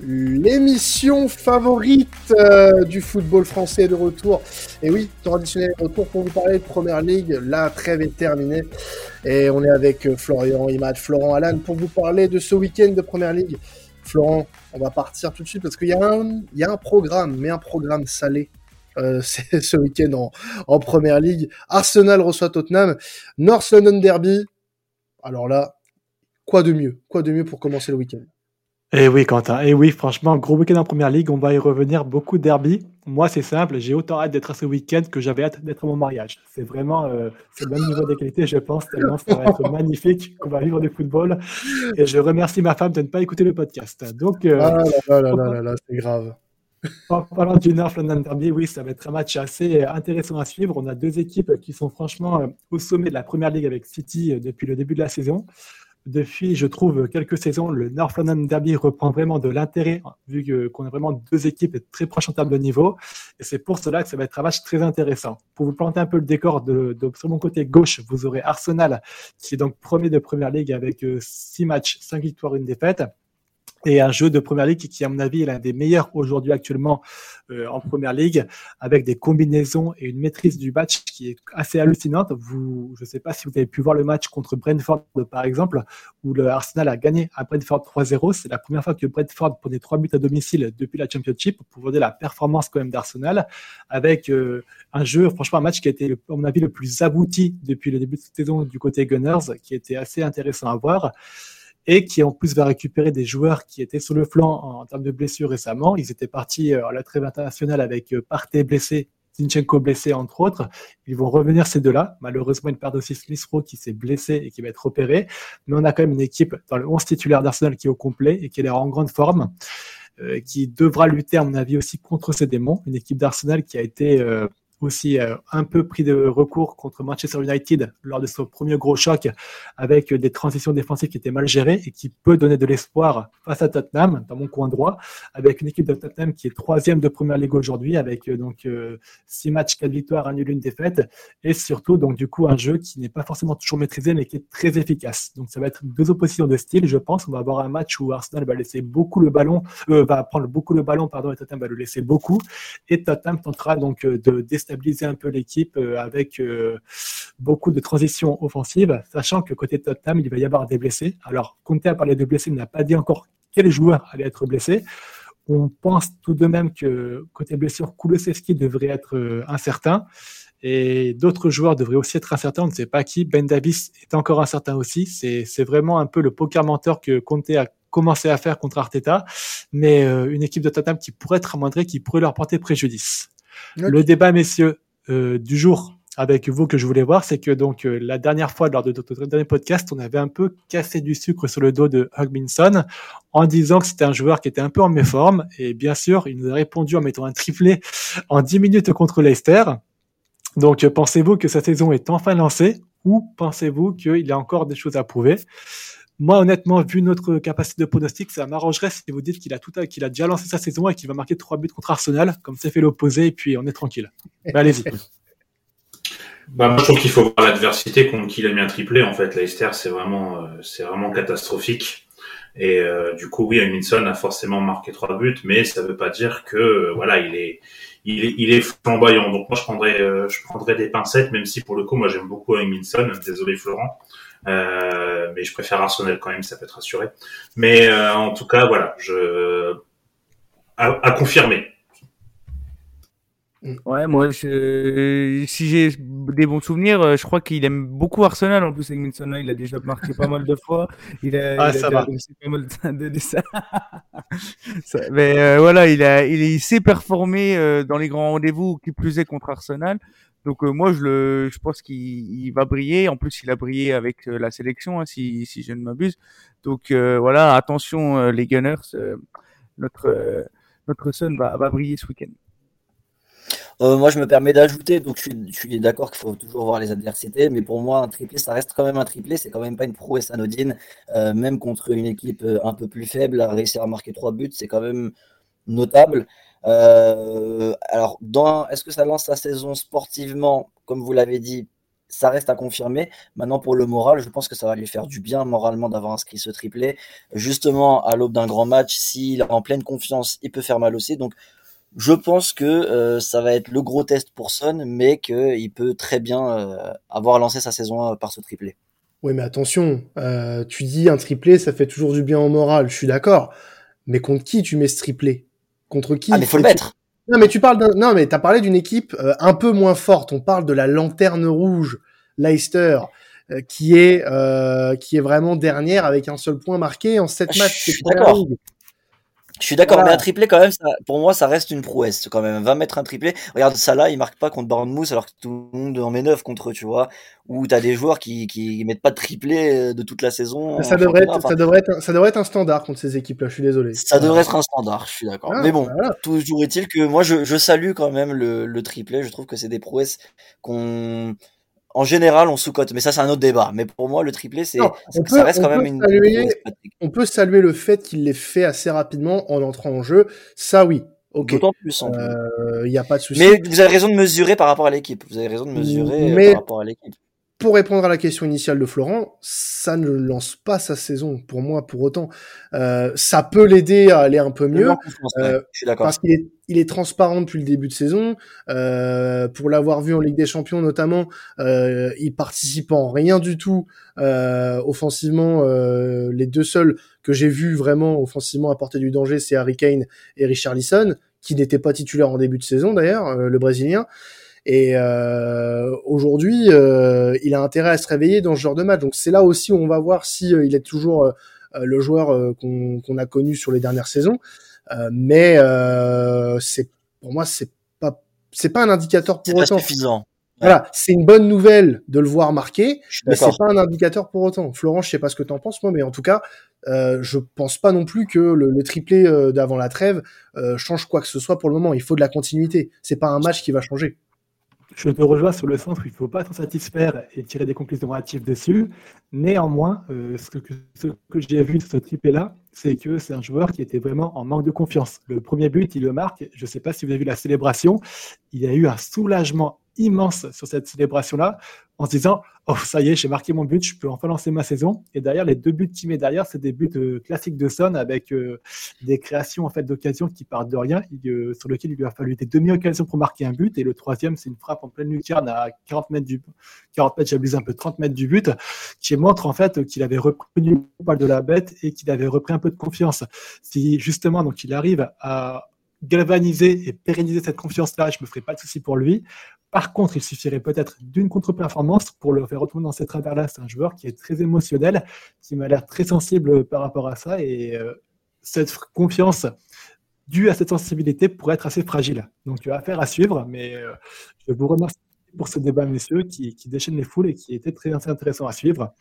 l'émission favorite euh, du football français de retour. Et oui, traditionnel retour pour vous parler de Première Ligue. La trêve est terminée. Et on est avec euh, Florian Imad, Florent Alan pour vous parler de ce week-end de Première Ligue. Florent, on va partir tout de suite parce qu'il y, a un, y a un programme, mais un programme salé. Euh, c'est ce week-end en, en Première Ligue. Arsenal reçoit Tottenham. North London Derby. Alors là, quoi de mieux? Quoi de mieux pour commencer le week-end? Eh oui, Quentin. Eh oui, franchement, gros week-end en première ligue. On va y revenir. Beaucoup de derby. Moi, c'est simple. J'ai autant hâte d'être à ce week-end que j'avais hâte d'être à mon mariage. C'est vraiment euh, le même niveau d'égalité, je pense. Tellement ça va être magnifique qu'on va vivre du football. Et je remercie ma femme de ne pas écouter le podcast. Donc, euh, ah là là là là là, c'est grave. En parlant du North London Derby, oui, ça va être un match assez intéressant à suivre. On a deux équipes qui sont franchement euh, au sommet de la première ligue avec City depuis le début de la saison depuis, je trouve, quelques saisons, le North London Derby reprend vraiment de l'intérêt, vu qu'on a vraiment deux équipes très proches en termes de niveau. Et c'est pour cela que ça va être un match très intéressant. Pour vous planter un peu le décor, de, sur mon côté gauche, vous aurez Arsenal, qui est donc premier de Première Ligue avec euh, six matchs, cinq victoires, une défaite et un jeu de première ligue qui, à mon avis, est l'un des meilleurs aujourd'hui actuellement euh, en première ligue, avec des combinaisons et une maîtrise du match qui est assez hallucinante. Vous, je ne sais pas si vous avez pu voir le match contre Brentford, par exemple, où le Arsenal a gagné à Brentford 3-0. C'est la première fois que Brentford prenait trois buts à domicile depuis la Championship, pour vous dire la performance quand même d'Arsenal, avec euh, un jeu, franchement, un match qui a été, à mon avis, le plus abouti depuis le début de saison du côté Gunners, qui était assez intéressant à voir et qui en plus va récupérer des joueurs qui étaient sur le flanc en, termes de blessures récemment. Ils étaient partis euh, à la trêve internationale avec euh, Partey blessé, Zinchenko blessé entre autres. Ils vont revenir ces deux-là. Malheureusement, une perd aussi Rowe qui s'est blessé et qui va être opéré. Mais on a quand même une équipe dans le 11 titulaire d'Arsenal qui est au complet et qui est en grande forme. Euh, qui devra lutter, à mon avis, aussi contre ces démons. Une équipe d'Arsenal qui a été euh, aussi euh, un peu pris de recours contre Manchester United lors de son premier gros choc avec des transitions défensives qui étaient mal gérées et qui peut donner de l'espoir face à Tottenham dans mon coin droit avec une équipe de Tottenham qui est troisième de première ligue aujourd'hui avec euh, donc euh, six matchs, quatre victoires, un nul, une défaite et surtout donc du coup un jeu qui n'est pas forcément toujours maîtrisé mais qui est très efficace. Donc ça va être deux oppositions de style, je pense. On va avoir un match où Arsenal va laisser beaucoup le ballon, va prendre beaucoup le ballon pardon et Tottenham va le laisser beaucoup et Tottenham tentera donc de stabiliser un peu l'équipe euh, avec euh, beaucoup de transitions offensives, sachant que côté Tottenham, il va y avoir des blessés. Alors, Conte a parlé de blessés, il n'a pas dit encore quel joueur allait être blessé. On pense tout de même que côté blessure, Kulusevski devrait être euh, incertain. Et d'autres joueurs devraient aussi être incertains. On ne sait pas qui. Ben Davis est encore incertain aussi. C'est vraiment un peu le poker menteur que Conte a commencé à faire contre Arteta. Mais une équipe de Tottenham qui pourrait être amoindrée, qui pourrait leur porter préjudice. Le débat, messieurs, euh, du jour avec vous que je voulais voir, c'est que donc euh, la dernière fois lors de notre dernier podcast, on avait un peu cassé du sucre sur le dos de Hugminson en disant que c'était un joueur qui était un peu en méforme. Et bien sûr, il nous a répondu en mettant un triplé en 10 minutes contre Leicester. Donc euh, pensez-vous que sa saison est enfin lancée ou pensez-vous qu'il y a encore des choses à prouver? Moi, honnêtement, vu notre capacité de pronostic, ça m'arrangerait si vous dites qu'il a tout, qu'il a déjà lancé sa saison et qu'il va marquer trois buts contre Arsenal, comme c'est fait l'opposé, et puis on est tranquille. allez-y. Bah, moi, je trouve qu'il faut voir l'adversité contre qui il a mis un triplé. En fait, Leicester, c'est vraiment, euh, c'est vraiment catastrophique. Et euh, du coup, oui, Minson a forcément marqué trois buts, mais ça ne veut pas dire que, euh, voilà, il est, il est, il est flamboyant. Donc moi, je prendrais, je prendrais des pincettes, même si pour le coup, moi, j'aime beaucoup Minson. Désolé, Florent. Euh, mais je préfère Arsenal quand même, ça peut être rassuré. Mais euh, en tout cas, voilà, je à, confirmer. Ouais, moi, je... si j'ai des bons souvenirs, euh, je crois qu'il aime beaucoup Arsenal. En plus, Egminson, il a déjà marqué pas mal de fois. Il a, ah, ça va. Pas mal de, ça. Mais voilà, il, a, il, il sait performer dans les grands rendez-vous, qui plus est contre Arsenal. Donc euh, moi je le, je pense qu'il va briller. En plus il a brillé avec euh, la sélection, hein, si, si je ne m'abuse. Donc euh, voilà, attention les Gunners, notre notre va, va briller ce week-end. moi, je me permets d'ajouter, donc je suis, d'accord qu'il faut toujours voir les adversités, mais pour moi, un triplé, ça reste quand même un triplé, c'est quand même pas une prouesse anodine, même contre une équipe un peu plus faible, à réussir à marquer trois buts, c'est quand même notable. Euh, alors, est-ce que ça lance la saison sportivement Comme vous l'avez dit, ça reste à confirmer. Maintenant, pour le moral, je pense que ça va lui faire du bien moralement d'avoir inscrit ce triplé. Justement, à l'aube d'un grand match, s'il est en pleine confiance, il peut faire mal aussi. Donc, je pense que euh, ça va être le gros test pour Son, mais qu'il peut très bien euh, avoir lancé sa saison par ce triplé. Oui, mais attention, tu dis un triplé, ça fait toujours du bien au moral, je suis d'accord. Mais contre qui tu mets ce triplé? Contre qui Ah, mais faut le mettre Non, mais tu parles d'un... Non, mais t'as parlé d'une équipe un peu moins forte. On parle de la lanterne rouge, Leicester, qui est qui est vraiment dernière avec un seul point marqué en sept matchs. Je suis d'accord. Je suis d'accord, mais un triplé quand même, ça, pour moi, ça reste une prouesse quand même. Va mettre un triplé. Regarde ça là, il marque pas contre Bournemouth alors que tout le monde en met neuf contre eux, tu vois. Ou t'as des joueurs qui qui mettent pas de triplé euh, de toute la saison. Ça devrait être, ça devrait être, ça devrait être un standard contre ces équipes-là. Je suis désolé. Ça devrait être un standard. Je suis d'accord. mais bon, toujours est-il que moi, je, je salue quand même le, le triplé. Je trouve que c'est des prouesses qu'on en général, on sous-cote, mais ça, c'est un autre débat. Mais pour moi, le triplé, c'est, ça reste quand même une. On peut saluer le fait qu'il l'ait fait assez rapidement en entrant en jeu. Ça, oui. Ok. D'autant plus. Il euh, n'y a pas de souci. Mais vous avez raison de mesurer par rapport à l'équipe. Vous avez raison de mesurer euh, par rapport à l'équipe pour répondre à la question initiale de Florent, ça ne lance pas sa saison pour moi pour autant. Euh, ça peut l'aider à aller un peu mieux euh, parce qu'il est, il est transparent depuis le début de saison. Euh, pour l'avoir vu en Ligue des Champions notamment, euh, il participe en rien du tout euh, offensivement. Euh, les deux seuls que j'ai vus vraiment offensivement apporter du danger, c'est Harry Kane et Richard Lisson, qui n'étaient pas titulaires en début de saison d'ailleurs, le Brésilien. Et euh, aujourd'hui, euh, il a intérêt à se réveiller dans ce genre de match. Donc c'est là aussi où on va voir si euh, il est toujours euh, le joueur euh, qu'on a connu sur les dernières saisons. mais c'est pour moi c'est pas c'est pas un indicateur pour autant. suffisant. Voilà, c'est une bonne nouvelle de le voir marquer, mais c'est pas un indicateur pour autant. Florent, je sais pas ce que tu en penses moi, mais en tout cas, euh, je pense pas non plus que le, le triplé d'avant la trêve euh, change quoi que ce soit pour le moment. Il faut de la continuité. C'est pas un match qui va changer je te rejoins sur le sens où il ne faut pas s'en satisfaire et tirer des conclusions hâtives dessus. Néanmoins, euh, ce que, j'ai vu de ce triplé-là, c'est que c'est un joueur qui était vraiment en manque de confiance. Le premier but, il le marque. Je ne sais pas si vous avez vu la célébration. Il y a eu un soulagement immense sur cette célébration-là en se disant Oh, ça y est, j'ai marqué mon but, je peux enfin lancer ma saison. Et derrière, les deux buts qu'il met derrière, c'est des buts classiques de Son avec euh, des créations en fait d'occasion qui partent de rien, euh, sur lequel il lui a fallu des demi-occasions pour marquer un but. Et le troisième, c'est une frappe en pleine lucarne à 40 mètres du 40 mètres, j'abuse un peu, 30 mètres du but, qui montre en fait qu'il avait repris du poil de la bête et qu'il avait repris un peu de confiance. Si justement, donc il arrive à galvaniser et pérenniser cette confiance-là, je me ferai pas de souci pour lui. Par contre, il suffirait peut-être d'une contre-performance pour le faire retourner dans cette travers-là. C'est un joueur qui est très émotionnel, qui m'a l'air très sensible par rapport à ça. Et euh, cette confiance due à cette sensibilité pourrait être assez fragile. Donc, affaire à suivre. Mais euh, je vous remercie pour ce débat, messieurs, qui, qui déchaîne les foules et qui était très intéressant à suivre.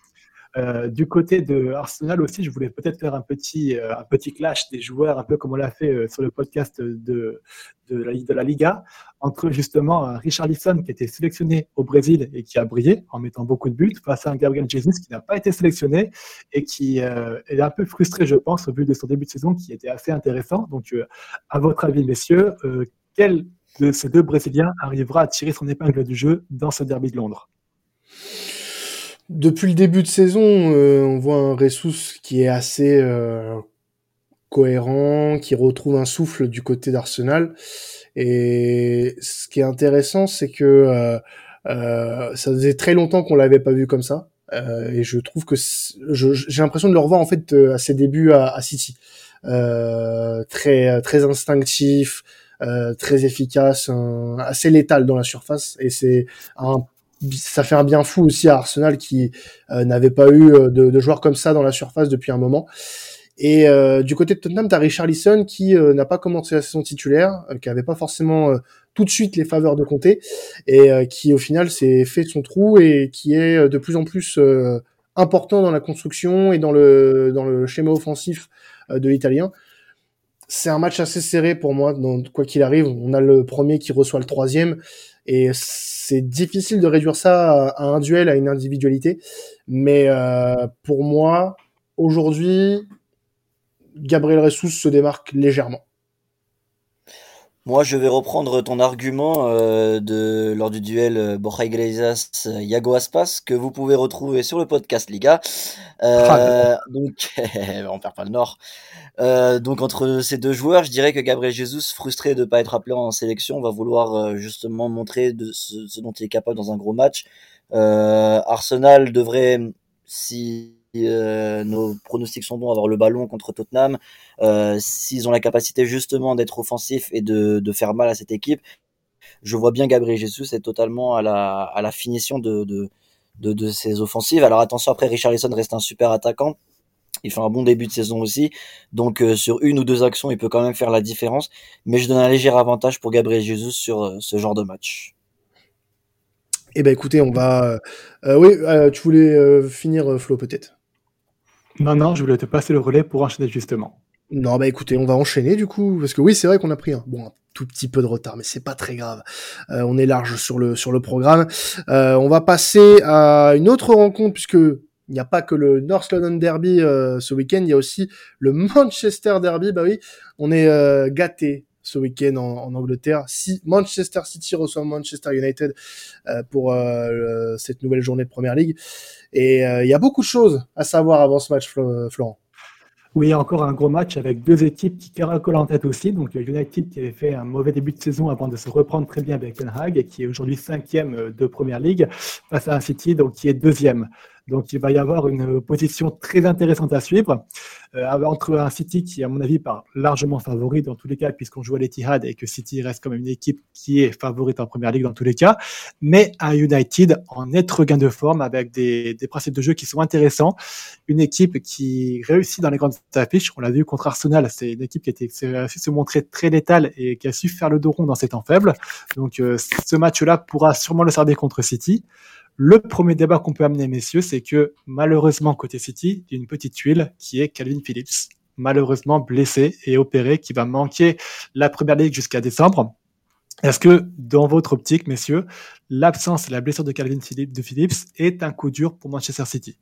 Euh, du côté de Arsenal aussi, je voulais peut-être faire un petit, euh, un petit clash des joueurs, un peu comme on l'a fait euh, sur le podcast de, de, la, de la Liga, entre justement Richard Lisson qui été sélectionné au Brésil et qui a brillé en mettant beaucoup de buts, face à un Gabriel Jesus qui n'a pas été sélectionné et qui est un peu frustré, je pense, au vu de son début de saison qui était assez intéressant. Donc, à votre avis, messieurs, quel de ces deux Brésiliens arrivera à tirer son épingle du jeu dans ce derby de Londres? Depuis le début de saison, euh, on voit un Ressus qui est assez euh, cohérent, qui retrouve un souffle du côté d'Arsenal. Et ce qui est intéressant, c'est que euh, ça faisait très longtemps qu'on l'avait pas vu comme ça. et je trouve que j'ai l'impression de le revoir en fait à ses débuts à, à City, très très instinctif, très efficace, assez létal dans la surface. Et c'est un ça fait un bien fou aussi à Arsenal qui euh, n'avait pas eu euh, de, joueurs comme ça dans la surface depuis un moment. Et euh, du côté de Tottenham, t'as Richarlison qui n'a pas commencé la saison titulaire, qui avait pas forcément tout de suite les faveurs de Comté, et qui au final s'est fait son trou et qui est de plus en plus important dans la construction et dans le dans le schéma offensif de l'Italien. C'est un match assez serré pour moi, quoi qu'il arrive. On a le premier qui reçoit le troisième, et c'est difficile de réduire ça à, un duel, à une individualité. Mais euh, pour moi, aujourd'hui, Gabriel Ressus se démarque légèrement. Moi, je vais reprendre ton argument euh, de lors du duel euh, Borja Iglesias Yago Aspas que vous pouvez retrouver sur le podcast Liga. Euh, Ah, donc, on perd pas le nord. Euh, donc entre ces deux joueurs, je dirais que Gabriel Jesus, frustré de ne pas être appelé en sélection, va vouloir euh, justement montrer de ce, ce dont il est capable dans un gros match. Euh, Arsenal devrait, si euh, nos pronostics sont bons, avoir le ballon contre Tottenham. Euh, S'ils ont la capacité justement d'être offensifs et de, faire mal à cette équipe, je vois bien Gabriel Jesus être totalement à la, finition de, de, ses offensives. Alors attention, après Richarlison reste un super attaquant. Il fait un bon début de saison aussi. Donc euh, sur une ou deux actions, il peut quand même faire la différence. Mais je donne un léger avantage pour Gabriel Jesus sur euh, ce genre de match. Eh ben écoutez, on va. euh, oui, euh, tu voulais euh, finir euh, Flo peut-être? Non, non, je voulais te passer le relais pour enchaîner justement. Non, bah écoutez, on va enchaîner du coup, parce que oui, c'est vrai qu'on a pris un, bon, tout petit peu de retard, mais c'est pas très grave. Euh, on est large sur le sur le programme. Euh, on va passer à une autre rencontre puisque il n'y a pas que le North London Derby euh, ce week-end, il y a aussi le Manchester Derby. Bah oui, on est gâté ce week-end en, Angleterre. Si Manchester City reçoit Manchester United euh, pour euh, cette nouvelle journée de Première League, et euh, il y a beaucoup de choses à savoir avant ce match, Flo- Florent. Oui, encore un gros match avec deux équipes qui caracolent en tête aussi. Donc, United qui avait fait un mauvais début de saison avant de se reprendre très bien avec Ten Hag et qui est aujourd'hui cinquième de Première Ligue face à un City donc qui est deuxième. Donc, il va y avoir une position très intéressante à suivre euh, entre un City qui, à mon avis, part largement favori dans tous les cas puisqu'on joue à l'Etihad et que City reste comme une équipe qui est favorite en Première Ligue dans tous les cas, mais un United en net regain de forme avec des, des principes de jeu qui sont intéressants une équipe qui réussit dans les grandes affiches. On l'a vu contre Arsenal, c'est une équipe qui été, qui a su se montrer très létale et qui a su faire le dos rond dans ces temps faibles. Donc euh, ce match-là pourra sûrement le servir contre City. Le premier débat qu'on peut amener, messieurs, c'est que malheureusement, côté City, il y a une petite tuile qui est Calvin Phillips, malheureusement blessé et opéré, qui va manquer la première ligue jusqu'à décembre. Est-ce que, dans votre optique, messieurs, l'absence et la blessure de Calvin Phillips, est un coup dur pour Manchester City?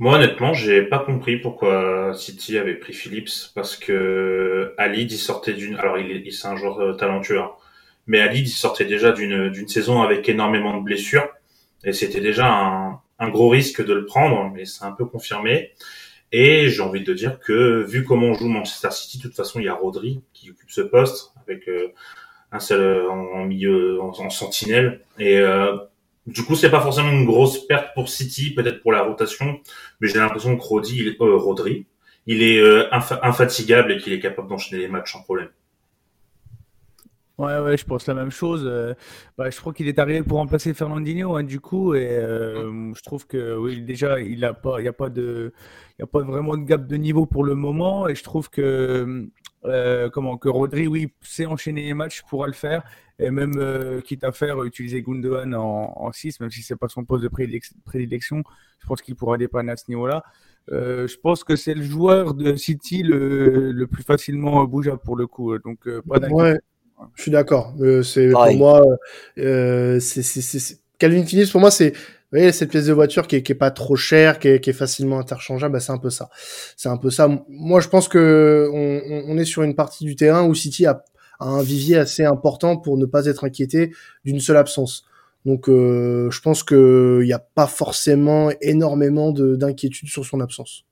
Moi, honnêtement, j'ai pas compris pourquoi City avait pris Phillips parce que Ali, il sortait d'une. Alors, il est, c'est un joueur euh, talentueux, hein. Mais Ali, il sortait déjà d'une saison avec énormément de blessures et c'était déjà un, gros risque de le prendre, mais c'est un peu confirmé. Et j'ai envie de dire que vu comment joue Manchester City, de toute façon, il y a Rodri qui occupe ce poste avec euh, un seul euh, en, milieu en, en sentinelle et euh, du coup, c'est pas forcément une grosse perte pour City, peut-être pour la rotation, mais j'ai l'impression que Rodri, il euh, Rodri, il est infa- infatigable et qu'il est capable d'enchaîner les matchs sans problème. Ouais, ouais, je pense la même chose. Euh, bah, je crois qu'il est arrivé pour remplacer Fernandinho, hein, du coup, et euh, je trouve que oui, déjà, il a pas, il y a pas de, il y a pas vraiment de gap de niveau pour le moment, et je trouve que euh, comment que Rodri, oui, sait enchaîner les matchs, pourra le faire, et même euh, quitte à faire utiliser Gundogan en, en 6, même si c'est pas son poste de prédilection, je pense qu'il pourra dépanner à ce niveau-là. Euh, je pense que c'est le joueur de City le, le plus facilement bougeable pour le coup, donc euh, pas d'inquiétude. Ouais, je suis d'accord. Euh, c'est pour moi, euh, c'est c'est- c'est- c'est- Calvin Phillips pour moi c'est vous voyez, cette pièce de voiture qui est, qui est pas trop chère, qui est, qui est facilement interchangeable, bah, c'est un peu ça. C'est un peu ça. Moi, je pense que on, on- on est sur une partie du terrain où City a, a un vivier assez important pour ne pas être inquiété d'une seule absence. Donc, euh, je pense que il n'y a pas forcément énormément de- d'inquiétude sur son absence.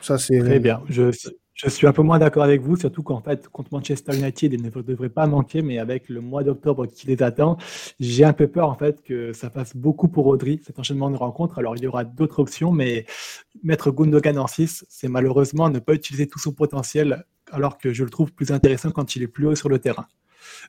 Ça, c'est Très bien. Je, je suis un peu moins d'accord avec vous, surtout qu'en fait, contre Manchester United, il ne devrait pas manquer, mais avec le mois d'octobre qui les attend, j'ai un peu peur en fait que ça fasse beaucoup pour Rodri, cet enchaînement de rencontres. Alors, il y aura d'autres options, mais mettre Gundogan en 6, c'est malheureusement ne pas utiliser tout son potentiel, alors que je le trouve plus intéressant quand il est plus haut sur le terrain.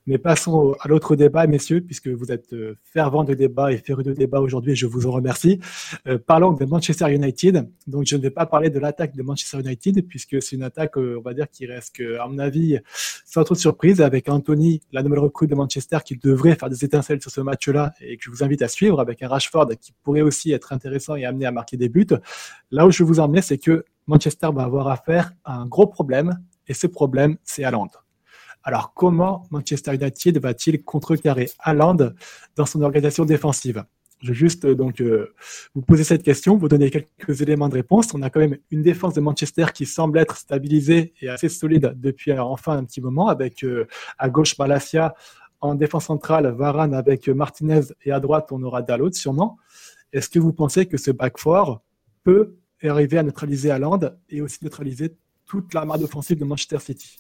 Mais passons à l'autre débat, messieurs, puisque vous êtes euh, fervents de débat et férus de débat aujourd'hui, je vous en remercie. Euh, parlons de Manchester United. Donc, je ne vais pas parler de l'attaque de Manchester United, puisque c'est une attaque, euh, on va dire, qui reste, à mon avis, sans trop de surprise, avec Anthony, la nouvelle recrue de Manchester, qui devrait faire des étincelles sur ce match-là, et que je vous invite à suivre, avec un Rashford qui pourrait aussi être intéressant et amené à marquer des buts. Là où je vous emmener, c'est que Manchester va avoir affaire à un gros problème, et ce problème, c'est Haaland. Alors, comment Manchester United va-t-il contrecarrer Haaland dans son organisation défensive? Je vais juste donc vous poser cette question, vous donner quelques éléments de réponse. On a quand même une défense de Manchester qui semble être stabilisée et assez solide depuis enfin un petit moment, avec à gauche Malasia, en défense centrale Varane avec Martinez et à droite on aura Dalot sûrement. Est-ce que vous pensez que ce back four peut arriver à neutraliser Haaland et aussi neutraliser toute l'armade offensive de Manchester City?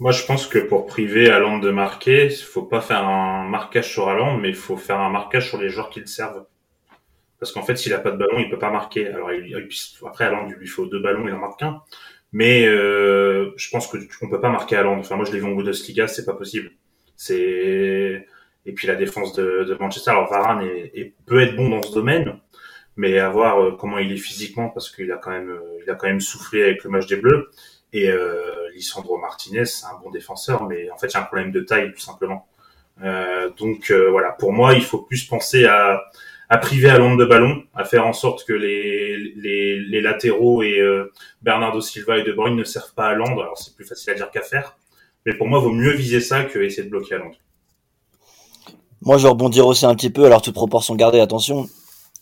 Moi, je pense que pour priver Haaland de marquer, faut pas faire un marquage sur Haaland, mais il faut faire un marquage sur les joueurs qui le servent. Parce qu'en fait, s'il a pas de ballon, il peut pas marquer. Alors, il, après, Haaland, il lui faut deux ballons, il en marque qu'un. Mais euh, je pense que on peut pas marquer Haaland. Enfin, moi, je l'ai vu en Bundesliga, c'est pas possible. C'est et puis la défense de, de Manchester. Alors, Varane est, peut être bon dans ce domaine, mais à voir euh, comment il est physiquement parce qu'il a quand même euh, il a quand même soufflé avec le match des Bleus et euh, Lisandro Martinez c'est un bon défenseur mais en fait il y a un problème de taille tout simplement. Euh, donc euh, voilà. Pour moi il faut plus penser à priver à l'onde de ballon à faire en sorte que les latéraux et Bernardo Silva et De Bruyne ne servent pas à Londres alors c'est plus facile à dire qu'à faire. Mais pour moi il vaut mieux viser ça que essayer de bloquer à Londres moi je vais rebondir aussi un petit peu. Alors toute proportion gardée attention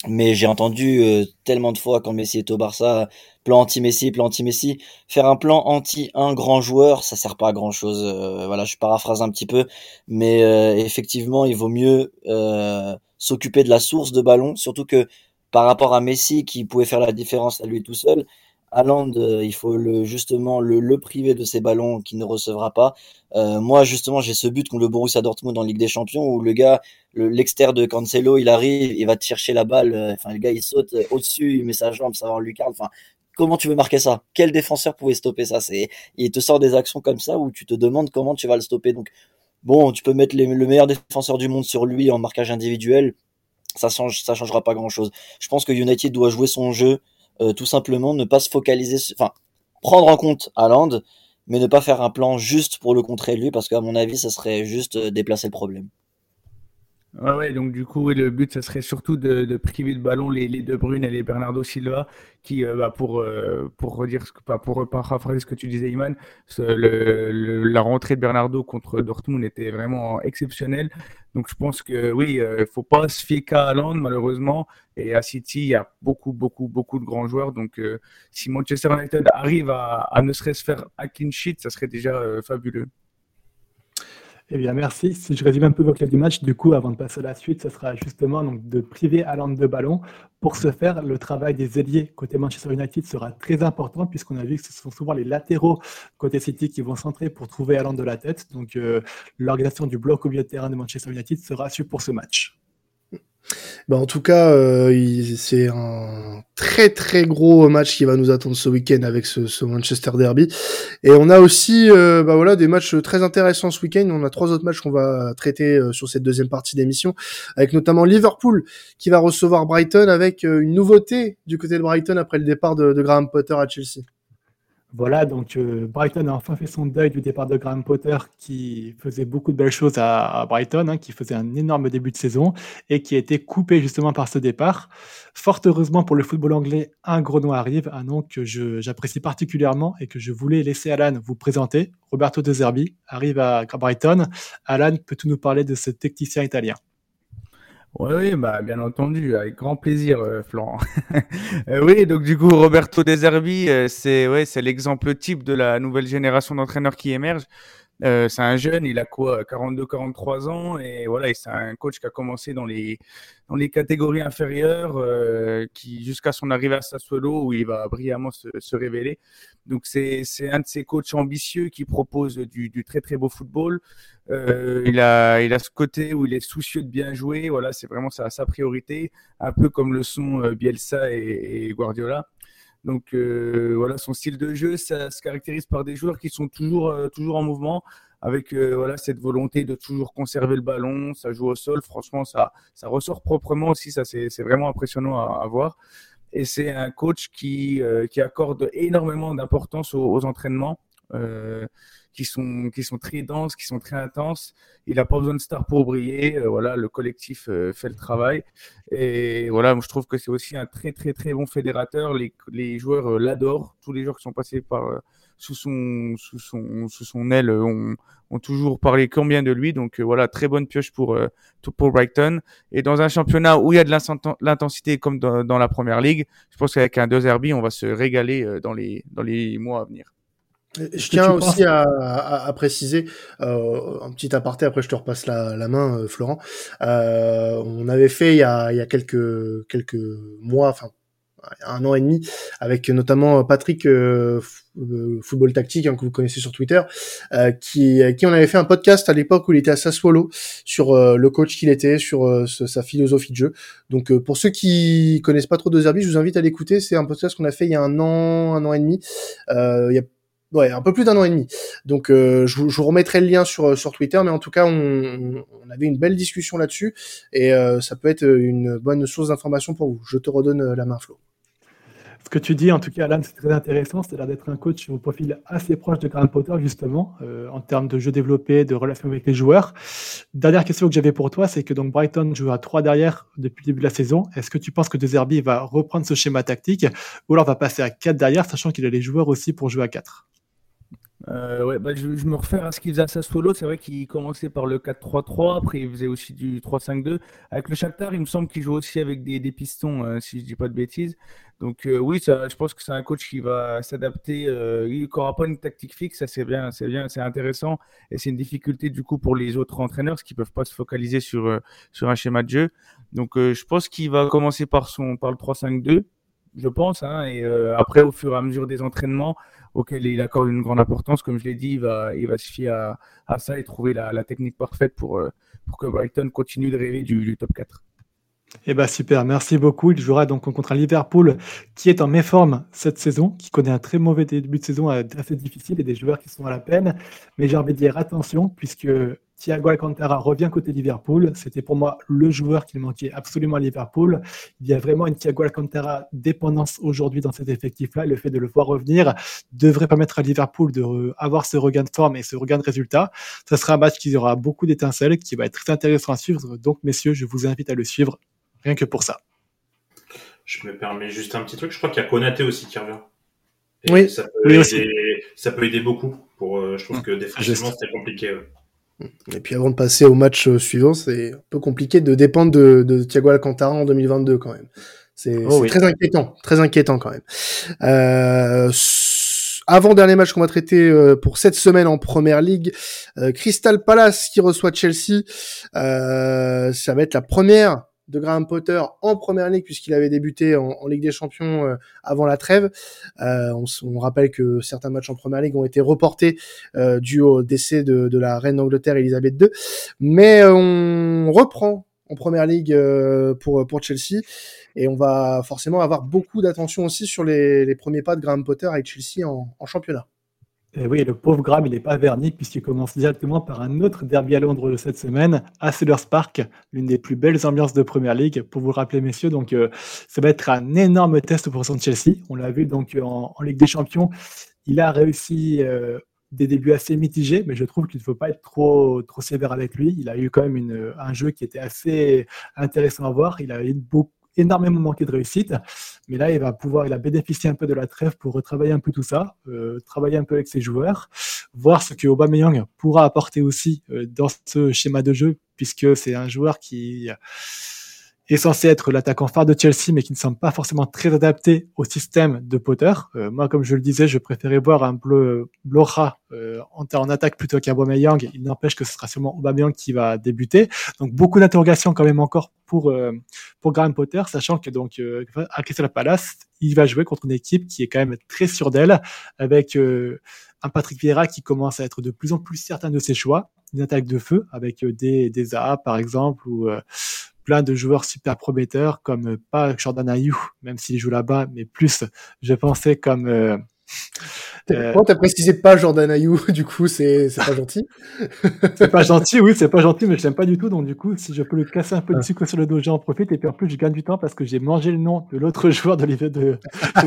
mais j'ai entendu euh, tellement de fois quand Messi est au Barça, plan anti-Messi, plan anti-Messi. Faire un plan anti un grand joueur, ça sert pas à grand chose. Euh, voilà, je paraphrase un petit peu, mais euh, effectivement, il vaut mieux s'occuper de la source de ballon, surtout que par rapport à Messi qui pouvait faire la différence à lui tout seul, Haaland, euh, il faut le, justement le, le, priver de ses ballons qu'il ne recevra pas. Euh, moi, justement, j'ai ce but contre le Borussia Dortmund en Ligue des Champions où le gars, l'externe de Cancelo, il arrive, il va te chercher la balle. Euh, enfin, le gars, il saute au-dessus, il met sa jambe, ça va en lucarne. Enfin, comment tu veux marquer ça? Quel défenseur pouvait stopper ça? C'est, il te sort des actions comme ça où tu te demandes comment tu vas le stopper. Donc, bon, tu peux mettre le meilleur défenseur du monde sur lui en marquage individuel. Ça change, ça changera pas grand chose. Je pense que United doit jouer son jeu tout simplement ne pas se focaliser, enfin prendre en compte Haaland, mais ne pas faire un plan juste pour le contrer lui, parce qu'à mon avis, ça serait juste euh, déplacer le problème. Ouais, donc du coup, le but, ça serait surtout de, priver de ballon les, les De et les Bernardo Silva, qui, euh, bah, pour, euh, pour redire, ce que, pas pour paraphraser ce que tu disais, Iman, la rentrée de Bernardo contre Dortmund était vraiment exceptionnelle. Donc je pense que oui, euh, faut pas se fier qu'à Haaland, malheureusement. Et à City, il y a beaucoup, beaucoup, beaucoup de grands joueurs. Donc si Manchester United arrive à, à ne serait-ce faire un clean sheet, ça serait déjà fabuleux. Eh bien, merci. Si je résume un peu votre du match, du coup, avant de passer à la suite, ce sera justement de priver Alan de ballon. Pour ce faire, le travail des ailiers côté Manchester United sera très important, puisqu'on a vu que ce sont souvent les latéraux côté City qui vont centrer pour trouver Alan de la tête. Donc, euh, l'organisation du bloc au milieu de terrain de Manchester United sera su pour ce match. Bah en tout cas, euh, c'est un très très gros match qui va nous attendre ce week-end avec ce, ce, Manchester Derby. Et on a aussi euh, bah voilà des matchs très intéressants ce week-end. On a trois autres matchs qu'on va traiter euh, sur cette deuxième partie d'émission, avec notamment Liverpool qui va recevoir Brighton avec euh, une nouveauté du côté de Brighton après le départ de, de Graham Potter à Chelsea. Voilà, donc euh, Brighton a enfin fait son deuil du départ de Graham Potter qui faisait beaucoup de belles choses à, Brighton, hein, qui faisait un énorme début de saison et qui a été coupé justement par ce départ. Fort heureusement pour le football anglais, un gros nom arrive, un nom que j'apprécie particulièrement et que je voulais laisser Alan vous présenter. Roberto De Zerbi arrive à Brighton. Alan, peux-tu nous parler de ce technicien italien? Oui, oui, bah, bien entendu, avec grand plaisir, euh, Florent. Euh, oui, donc du coup, Roberto Deserbi, euh, c'est ouais, c'est l'exemple type de la nouvelle génération d'entraîneurs qui émerge. Euh, c'est un jeune, il a quoi, 42-43 ans, et voilà, c'est un coach qui a commencé dans les dans les catégories inférieures, euh, qui jusqu'à son arrivée à Sassuolo où il va brillamment se, se révéler. Donc c'est c'est un de ces coachs ambitieux qui propose du, très très beau football. Euh, il a il a ce côté où il est soucieux de bien jouer. Voilà, c'est vraiment sa sa priorité, un peu comme le sont Bielsa et Guardiola. Donc euh, voilà, son style de jeu, ça se caractérise par des joueurs qui sont toujours euh, toujours en mouvement, avec euh, voilà cette volonté de toujours conserver le ballon. Ça joue au sol, franchement, ça ça ressort proprement aussi. Ça c'est vraiment impressionnant à, à, voir. Et c'est un coach qui qui accorde énormément d'importance aux, aux, entraînements. Euh, qui sont qui sont très denses, qui sont très intenses. Il n'a pas besoin de stars pour briller. Euh, voilà, le collectif euh, fait le travail. Et voilà, moi, je trouve que c'est aussi un très très très bon fédérateur. Les, joueurs l'adorent. Tous les joueurs qui sont passés par sous son sous son sous son aile ont, toujours parlé combien de lui. Donc voilà, très bonne pioche pour pour Brighton. Et dans un championnat où il y a de l'intensité comme dans, dans, la première ligue, je pense qu'avec un 2 RB, on va se régaler dans les dans les mois à venir. Je tiens aussi à, à, à, préciser euh, un petit aparté. Après, je te repasse la, la main, euh, Florent. Euh, on avait fait il y a, il y a quelques quelques mois, enfin un an et demi, avec notamment Patrick euh, euh, Football Tactique hein, que vous connaissez sur Twitter, qui qui on avait fait un podcast à l'époque où il était à Sassuolo sur le coach qu'il était, sur sa philosophie de jeu. Donc pour ceux qui connaissent pas trop de Zerbi, je vous invite à l'écouter. C'est un podcast qu'on a fait il y a un an, un an et demi. il y a ouais, un peu plus d'un an et demi. Donc euh, je, vous, remettrai le lien sur sur Twitter, mais en tout cas on, avait une belle discussion là-dessus et euh, ça peut être une bonne source d'information pour vous. Je te redonne euh, la main, Flo. Ce que tu dis, en tout cas, Alan, c'est très intéressant. C'est l'air d'être un coach au profil assez proche de Graham Potter, justement, en termes de jeu développé, de relation avec les joueurs. Dernière question que j'avais pour toi, c'est que donc Brighton joue à 3 derrière depuis le début de la saison. Est-ce que tu penses que De Zerbi va reprendre ce schéma tactique ou alors va passer à 4 derrière, sachant qu'il a les joueurs aussi pour jouer à 4 euh, ouais, bah, je, me refais à ce qu'il faisait à Sassuolo. C'est vrai qu'il commençait par le 4-3-3, après il faisait aussi du 3-5-2. Avec le Shakhtar, il me semble qu'il joue aussi avec des, des pistons, euh, si je dis pas de bêtises. Donc euh, oui, ça, je pense que c'est un coach qui va s'adapter. Il n'aura pas une tactique fixe, ça c'est bien, c'est bien, c'est intéressant. Et c'est une difficulté du coup pour les autres entraîneurs, parce qu'ils peuvent pas se focaliser sur sur un schéma de jeu. Donc je pense qu'il va commencer par son par le 3-5-2 je pense. Hein, et après, au fur et à mesure des entraînements auxquels il accorde une grande importance, comme je l'ai dit, il va, il va se fier à, ça et trouver la, technique parfaite pour, euh, pour que Brighton continue de rêver du, du top 4. Eh ben super, merci beaucoup. Il jouera donc contre un Liverpool qui est en méforme cette saison, qui connaît un très mauvais début de saison euh, assez difficile et des joueurs qui sont à la peine. Mais j'ai envie de dire attention, puisque Thiago Alcantara revient côté Liverpool. C'était pour moi le joueur qui manquait absolument à Liverpool. Il y a vraiment une Thiago Alcantara dépendance aujourd'hui dans cet effectif-là. Le fait de le voir revenir devrait permettre à Liverpool d'avoir ce regain de forme et ce regain de résultat. Ce sera un match qui aura beaucoup d'étincelles, qui va être très intéressant à suivre. Donc, messieurs, je vous invite à le suivre rien que pour ça. Je me permets juste un petit truc. Je crois qu'il y a Konaté aussi qui revient. oui, ça peut, aider, aussi. ça peut aider beaucoup. Pour, euh, je trouve que défensivement, c'était compliqué. Et puis avant de passer au match euh, suivant, c'est un peu compliqué de dépendre de, de Thiago Alcantara en 2022 quand même. C'est oh très inquiétant, très inquiétant quand même. Euh, avant dernier match qu'on va traiter euh, pour cette semaine en Première Ligue, euh, Crystal Palace qui reçoit Chelsea. Euh, ça va être la première de Graham Potter en première ligue puisqu'il avait débuté en, Ligue des Champions euh, avant la trêve. Euh, on, rappelle que certains matchs en première ligue ont été reportés euh, dû au décès de, la reine d'Angleterre Elisabeth II. Mais on reprend en première ligue pour pour Chelsea et on va forcément avoir beaucoup d'attention aussi sur les, les, premiers pas de Graham Potter avec Chelsea en championnat. Et oui, le pauvre Graham, il n'est pas verni puisqu'il commence directement par un autre derby à Londres de cette semaine, à Sellers Park, l'une des plus belles ambiances de Première Ligue. Pour vous le rappeler, messieurs, donc euh, ça va être un énorme test pour son Chelsea. On l'a vu donc en, Ligue des Champions, il a réussi euh, des débuts assez mitigés, mais je trouve qu'il ne faut pas être trop trop sévère avec lui. Il a eu quand même un jeu qui était assez intéressant à voir. Il a eu beaucoup énormément manqué de réussite. Mais là, il va pouvoir, il a bénéficié un peu de la trêve pour retravailler un peu tout ça, euh, travailler un peu avec ses joueurs, voir ce que Aubameyang pourra apporter aussi euh, dans ce schéma de jeu, puisque c'est un joueur qui est censé être l'attaquant phare de Chelsea, mais qui ne semble pas forcément très adapté au système de Potter. Euh, moi, comme je le disais, je préférais voir un bleu Blora euh, en, en, attaque plutôt qu'un. Il n'empêche que ce sera sûrement Aubameyang qui va débuter. Donc beaucoup d'interrogations quand même encore pour euh, pour Graham Potter, sachant que donc euh, à Crystal Palace, il va jouer contre une équipe qui est quand même très sûre d'elle, avec un Patrick Vieira qui commence à être de plus en plus certain de ses choix, une attaque de feu avec des des Zaha par exemple ou plein de joueurs super prometteurs comme euh, pas Jordan Ayou, même s'il joue là-bas, mais plus je pensais comme euh, Euh... t'as précisé pas Jordan Ayou Du coup, c'est pas gentil? c'est pas gentil, oui, c'est pas gentil, mais je l'aime pas du tout. Donc du coup, si je peux lui casser un peu de sucre sur le dos, j'en profite. Et puis en plus, je gagne du temps parce que j'ai mangé le nom de l'autre joueur de, de, de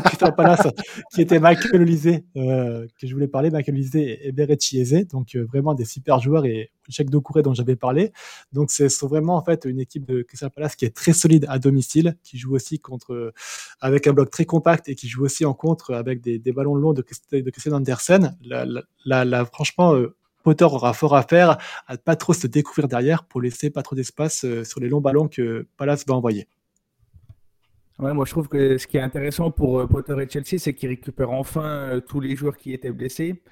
Crystal Palace, qui était Michael Olysée, euh, que je voulais parler, Michael Olysée et Berechi Donc euh, vraiment des super joueurs et Cheikh Doucouré dont j'avais parlé. Donc c'est vraiment en fait une équipe de Crystal Palace qui est très solide à domicile, qui joue aussi contre avec un bloc très compact et qui joue aussi en contre avec des, ballons longs de, Christian Andersen. La, franchement, euh, Potter aura fort à faire à ne pas trop se découvrir derrière pour laisser pas trop d'espace euh, sur les longs ballons que Palace va envoyer. Ouais, moi je trouve que ce qui est intéressant pour euh, Potter et Chelsea, c'est qu'ils récupèrent enfin tous les joueurs qui étaient blessés.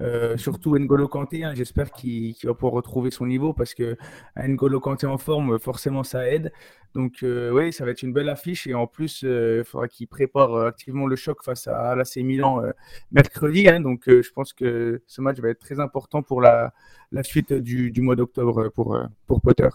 Euh, surtout N'Golo Kanté, hein, j'espère qu'il va pouvoir retrouver son niveau parce que N'Golo Kanté en forme, forcément ça aide. Donc euh, oui, ça va être une belle affiche et en plus, euh, il faudra qu'il prépare activement le choc face à l'AC Milan mercredi. Hein. donc je pense que ce match va être très important pour la, suite du, du mois d'octobre pour, pour Potter.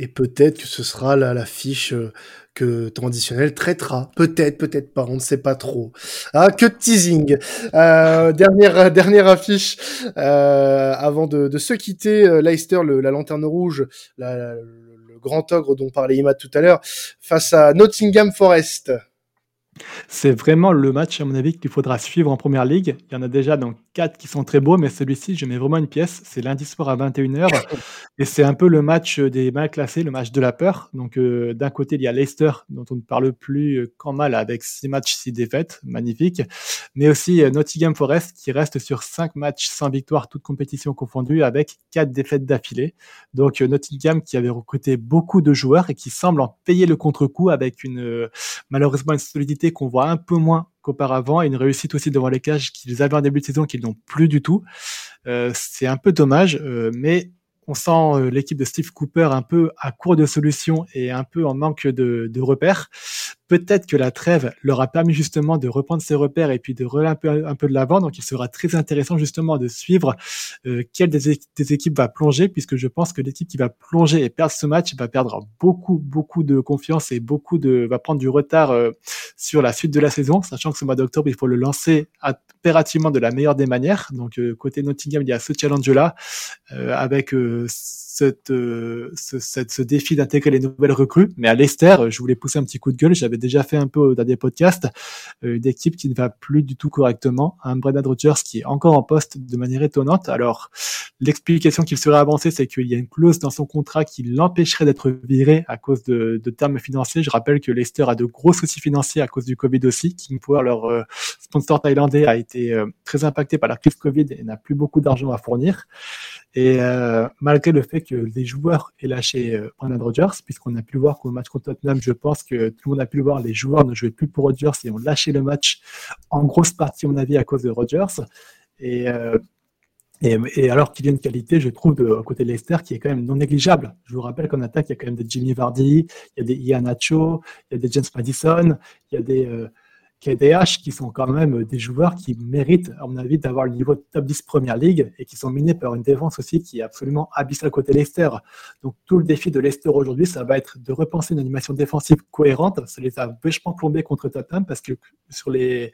Et peut-être que ce sera la, fiche euh, que Traditionnel traitera. Peut-être, peut-être pas, on ne sait pas trop. Ah, que teasing. Euh, dernière, dernière affiche euh, avant de, se quitter. Leicester, le, la lanterne rouge, le grand ogre dont parlait Imad tout à l'heure, face à Nottingham Forest. C'est vraiment le match, à mon avis, qu'il faudra suivre en première ligue. Il y en a déjà dans qui sont très beaux, mais celui-ci, je mets vraiment une pièce. C'est lundi soir à 21h. Et c'est un peu le match des mal classés, le match de la peur. Donc, euh, d'un côté, il y a Leicester, dont on ne parle plus qu'en mal, avec six matchs, six défaites. Magnifique. Mais aussi euh, Nottingham Forest, qui reste sur cinq matchs sans victoire, toutes compétitions confondues, avec quatre défaites d'affilée. Donc, euh, Nottingham qui avait recruté beaucoup de joueurs et qui semble en payer le contre-coup avec une, malheureusement, une solidité qu'on voit un peu moins qu'auparavant et une réussite aussi devant les cages qu'ils avaient en début de saison qu'ils n'ont plus du tout. Euh, c'est un peu dommage, euh, mais on sent euh, l'équipe de Steve Cooper un peu à court de solutions et un peu en manque de, de repères. Peut-être que la trêve leur a permis justement de reprendre ses repères et puis de relancer un peu, un peu de l'avant. Donc, il sera très intéressant justement de suivre euh, quelle des, équipes va plonger, puisque je pense que l'équipe qui va plonger et perdre ce match va perdre beaucoup, beaucoup de confiance et beaucoup de va prendre du retard euh, sur la suite de la saison, sachant que ce mois d'octobre, il faut le lancer impérativement de la meilleure des manières. Donc, euh, côté Nottingham, il y a ce challenge-là euh, avec cette, euh, ce, ce, défi d'intégrer les nouvelles recrues. Mais à Leicester, je voulais pousser un petit coup de gueule. J'avais déjà fait un peu dans des podcasts euh, une équipe qui ne va plus du tout correctement. Un Brendan Rodgers qui est encore en poste de manière étonnante. Alors, l'explication qu'il serait avancée, c'est qu'il y a une clause dans son contrat qui l'empêcherait d'être viré à cause de, termes financiers. Je rappelle que Leicester a de gros soucis financiers à cause du Covid aussi. King Power, leur euh, sponsor thaïlandais, a été très impacté par la crise Covid et n'a plus beaucoup d'argent à fournir. Et euh, malgré le fait que les joueurs aient lâché euh, Brandon puisqu'on a pu le voir qu'au match contre Tottenham, je pense que tout le monde a pu le voir, les joueurs ne jouaient plus pour Rodgers et ont lâché le match en grosse partie, à mon avis, à cause de Rodgers. Et, euh, alors qu'il y a une qualité, je trouve, de côté de Leicester qui est quand même non négligeable. Je vous rappelle qu'en attaque, il y a quand même des Jimmy Vardy, il y a des Ian Nacho, il y a des James Madison, il y a des euh, KDH qui sont quand même des joueurs qui méritent, à mon avis, d'avoir le niveau de top 10 Première Ligue et qui sont minés par une défense aussi qui est absolument abyssale côté Leicester. Donc tout le défi de Leicester aujourd'hui, ça va être de repenser une animation défensive cohérente. Ça les a vachement plombés contre Tottenham parce que sur les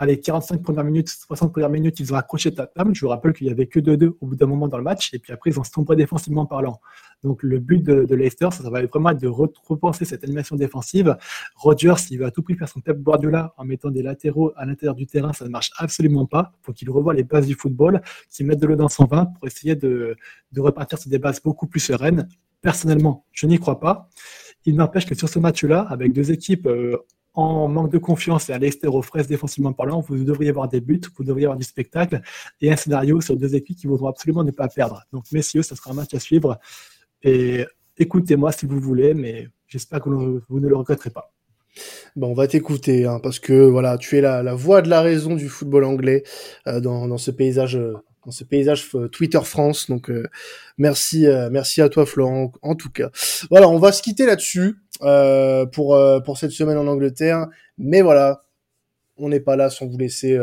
allez, 45 premières minutes, 60 premières minutes, ils ont accroché Tottenham. Je vous rappelle qu'il y avait que 2-2 au bout d'un moment dans le match et puis après ils ont sombré défensivement parlant. Donc le but de, Leicester, ça, va vraiment de repenser cette animation défensive. Rodgers, il va à tout prix faire son Pep Guardiola en mettant des latéraux à l'intérieur du terrain, ça ne marche absolument pas. Il faut qu'il revoie les bases du football, qu'il mette de l'eau dans son vin pour essayer de, repartir sur des bases beaucoup plus sereines. Personnellement, je n'y crois pas. Il n'empêche que sur ce match-là, avec deux équipes euh, en manque de confiance et à Leicester aux fraises défensivement parlant, vous devriez avoir des buts, vous devriez avoir du spectacle et un scénario sur deux équipes qui voudront absolument ne pas perdre. Donc, messieurs, ça sera un match à suivre. Et écoutez-moi si vous voulez, mais j'espère que vous ne le regretterez pas. Bon, on va t'écouter, hein, parce que voilà, tu es la, la voix de la raison du football anglais euh, dans, dans, ce paysage, dans ce paysage euh, Twitter France. Donc, euh, merci, merci à toi, Florent, en tout cas. Voilà, on va se quitter là-dessus pour pour cette semaine en Angleterre. Mais voilà, on n'est pas là sans vous laisser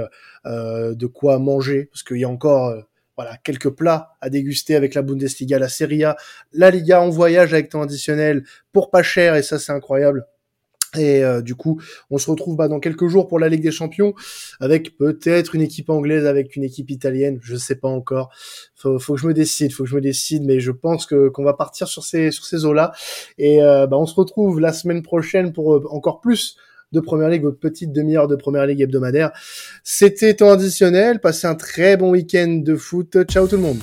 de quoi manger, parce qu'il y a encore voilà, quelques plats à déguster avec la Bundesliga, la Serie A, la Liga en voyage avec temps additionnel pour pas cher et ça c'est incroyable. Et euh, du coup, on se retrouve bah, dans quelques jours pour la Ligue des Champions, avec peut-être une équipe anglaise, avec une équipe italienne, je sais pas encore. Faut, faut que je me décide, faut que je me décide, mais je pense que qu'on va partir sur ces sur ces eaux-là. Et euh, bah, on se retrouve la semaine prochaine pour euh, encore plus de Première Ligue, votre petite demi-heure de Première Ligue hebdomadaire. C'était temps additionnel. Passez un très bon week-end de foot. Ciao tout le monde.